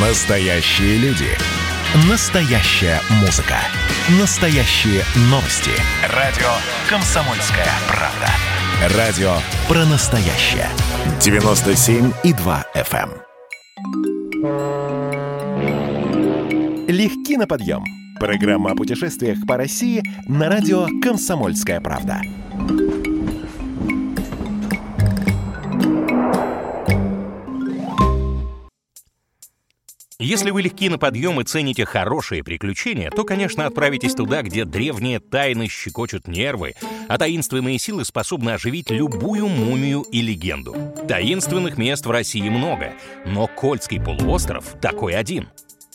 Настоящие люди. Настоящая музыка. Настоящие новости. Радио «Комсомольская правда». Радио про настоящее. 97,2 FM. эм. Легки на подъем. Программа о путешествиях по России на радио «Комсомольская правда». Если вы легки на подъем и цените хорошие приключения, то, конечно, отправитесь туда, где древние тайны щекочут нервы, а таинственные силы способны оживить любую мумию и легенду. Таинственных мест в России много, но Кольский полуостров такой один.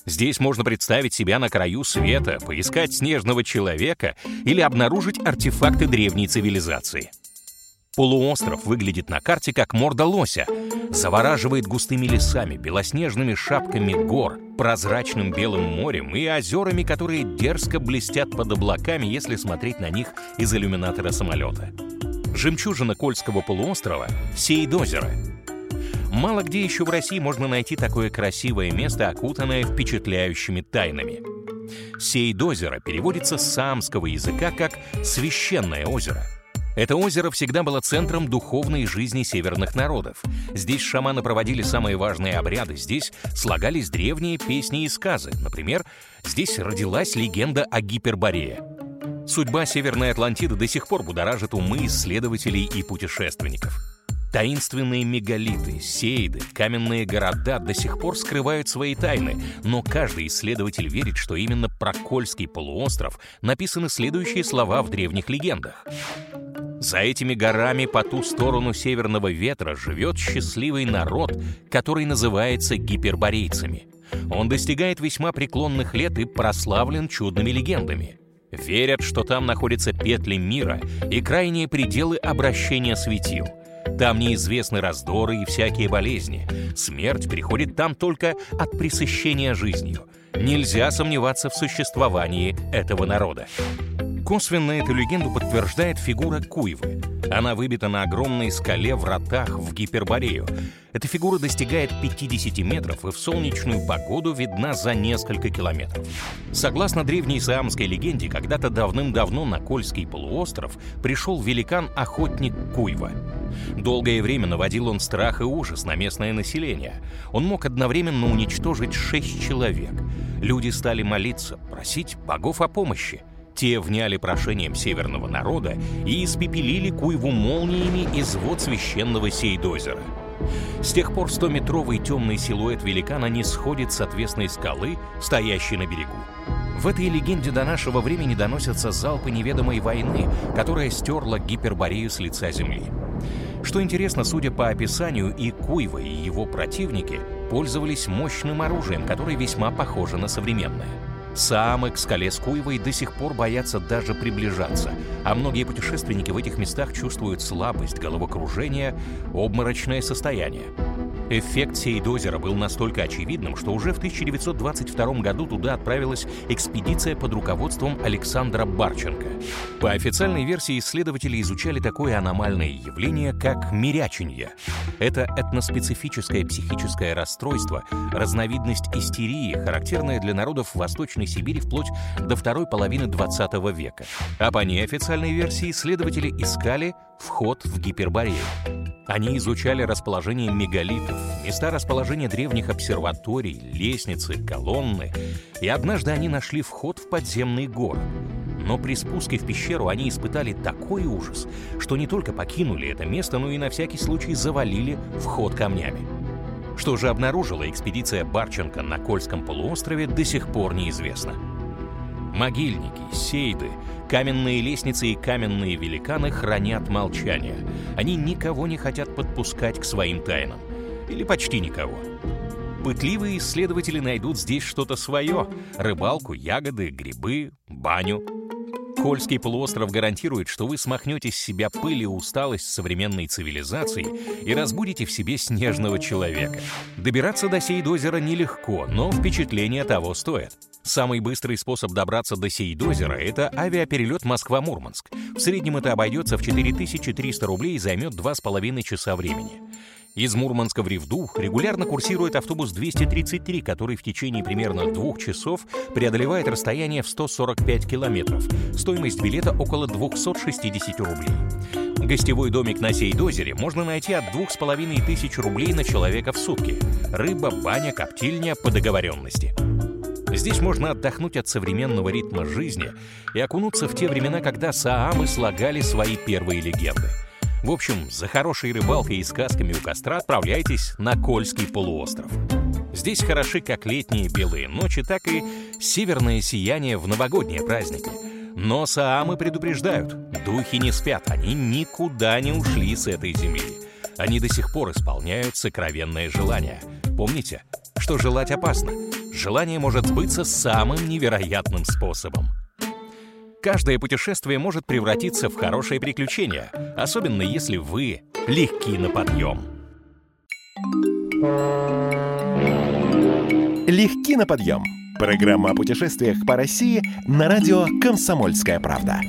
Здесь можно представить себя на краю света, поискать снежного человека или обнаружить артефакты древней цивилизации. Полуостров выглядит на карте как морда лося, завораживает густыми лесами, белоснежными шапками гор, прозрачным белым морем и озерами, которые дерзко блестят под облаками, если смотреть на них из иллюминатора самолета. Жемчужина Кольского полуострова — Сейдозеро. Мало где еще в России можно найти такое красивое место, окутанное впечатляющими тайнами. Сейдозеро переводится с самского языка как «священное озеро». Это озеро всегда было центром духовной жизни северных народов. Здесь шаманы проводили самые важные обряды, здесь слагались древние песни и сказы. Например, здесь родилась легенда о Гиперборее. Судьба Северной Атлантиды до сих пор будоражит умы исследователей и путешественников. Таинственные мегалиты, сейды, каменные города до сих пор скрывают свои тайны, но каждый исследователь верит, что именно про Кольский полуостров написаны следующие слова в древних легендах. За этими горами по ту сторону северного ветра живет счастливый народ, который называется гиперборейцами. Он достигает весьма преклонных лет и прославлен чудными легендами. Верят, что там находятся петли мира и крайние пределы обращения светил. Там неизвестны раздоры и всякие болезни. Смерть приходит там только от пресыщения жизнью. Нельзя сомневаться в существовании этого народа. Косвенно эту легенду подтверждает фигура Куйвы. Она выбита на огромной скале в ротах в Гиперборею. Эта фигура достигает 50 метров и в солнечную погоду видна за несколько километров. Согласно древней саамской легенде, когда-то давным-давно на Кольский полуостров пришел великан-охотник Куйва. Долгое время наводил он страх и ужас на местное население. Он мог одновременно уничтожить шесть человек. Люди стали молиться, просить богов о помощи. Те вняли прошением северного народа и испепелили Куйву молниями из вод священного Сейдозера. С тех пор 100-метровый темный силуэт великана не сходит с отвесной скалы, стоящей на берегу. В этой легенде до нашего времени доносятся залпы неведомой войны, которая стерла Гиперборею с лица земли. Что интересно, судя по описанию, и Куйва, и его противники пользовались мощным оружием, которое весьма похоже на современное. Самы к скале с Куевой до сих пор боятся даже приближаться, а многие путешественники в этих местах чувствуют слабость, головокружение, обморочное состояние. Эффект Сейдозера был настолько очевидным, что уже в 1922 году туда отправилась экспедиция под руководством Александра Барченко. По официальной версии исследователи изучали такое аномальное явление, как миряченье. Это этноспецифическое психическое расстройство, разновидность истерии, характерная для народов Восточной Сибири вплоть до второй половины 20 века. А по неофициальной версии исследователи искали вход в Гиперборею. Они изучали расположение мегалитов, места расположения древних обсерваторий, лестницы, колонны, и однажды они нашли вход в подземный город. Но при спуске в пещеру они испытали такой ужас, что не только покинули это место, но и на всякий случай завалили вход камнями. Что же обнаружила экспедиция Барченко на Кольском полуострове, до сих пор неизвестно. Могильники, сейды, каменные лестницы и каменные великаны хранят молчание. Они никого не хотят подпускать к своим тайнам. Или почти никого. Пытливые исследователи найдут здесь что-то свое. Рыбалку, ягоды, грибы, баню. Кольский полуостров гарантирует, что вы смахнете с себя пыль и усталость современной цивилизации и разбудите в себе снежного человека. Добираться до Сейдозера нелегко, но впечатление того стоит. Самый быстрый способ добраться до Сейдозера — это авиаперелет Москва-Мурманск. В среднем это обойдется в 4300 рублей и займет 2,5 часа времени. Из Мурманска в Ревду регулярно курсирует автобус 233, который в течение примерно двух часов преодолевает расстояние в 145 километров. Стоимость билета около 260 рублей. Гостевой домик на Сейдозере можно найти от двух с половиной тысяч рублей на человека в сутки. Рыба, баня, коптильня по договоренности. Здесь можно отдохнуть от современного ритма жизни и окунуться в те времена, когда саамы слагали свои первые легенды. В общем, за хорошей рыбалкой и сказками у костра отправляйтесь на Кольский полуостров. Здесь хороши как летние белые ночи, так и северное сияние в новогодние праздники. Но саамы предупреждают, духи не спят, они никуда не ушли с этой земли. Они до сих пор исполняют сокровенное желание. Помните, что желать опасно. Желание может сбыться самым невероятным способом — Каждое путешествие может превратиться в хорошее приключение, особенно если вы легки на подъем. Легки на подъем. Программа о путешествиях по России на радио «Комсомольская правда».